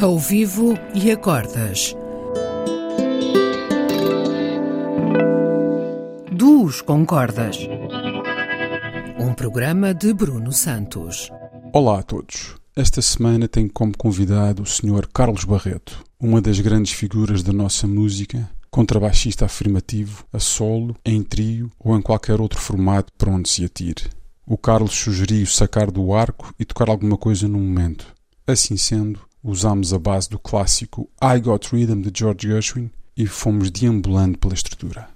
Ao vivo e a cordas. Duos com cordas. Um programa de Bruno Santos. Olá a todos. Esta semana tenho como convidado o Sr. Carlos Barreto, uma das grandes figuras da nossa música, contrabaixista afirmativo, a solo, em trio ou em qualquer outro formato para onde se atire. O Carlos sugeriu sacar do arco e tocar alguma coisa no momento. Assim sendo, usámos a base do clássico I Got Rhythm de George Gershwin e fomos deambulando pela estrutura.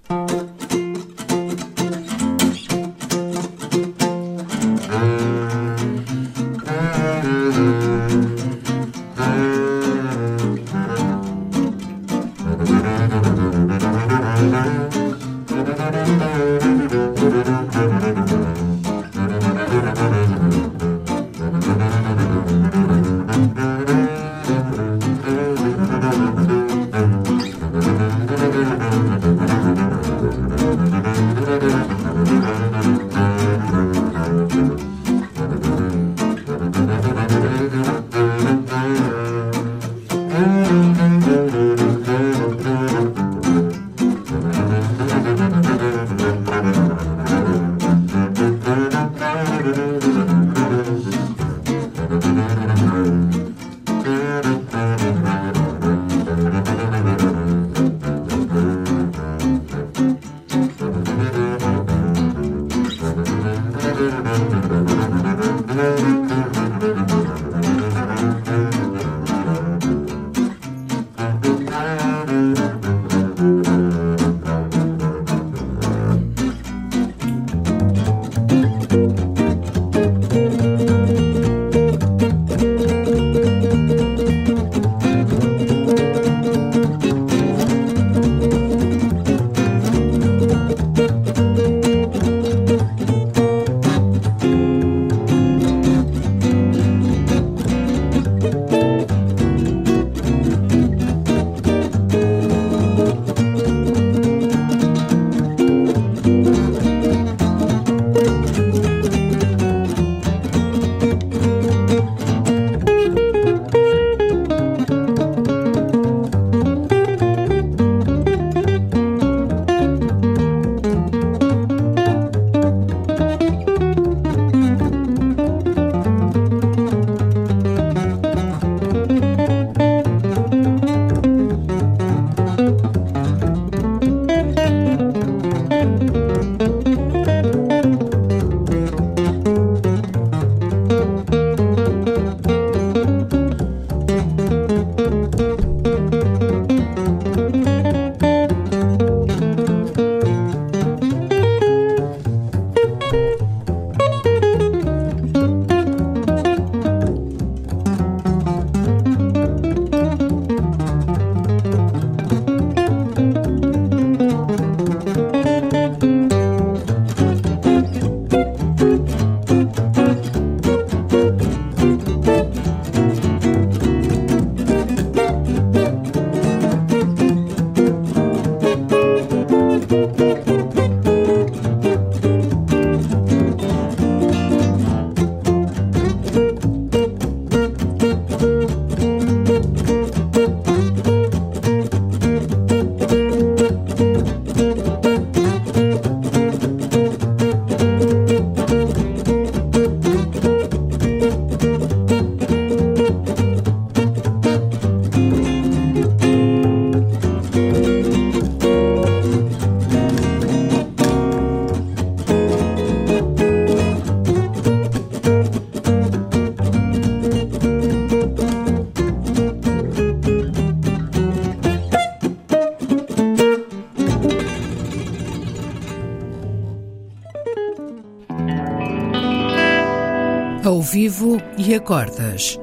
Ao vivo e a cordas.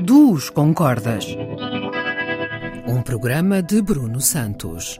Duos com cordas. Um programa de Bruno Santos.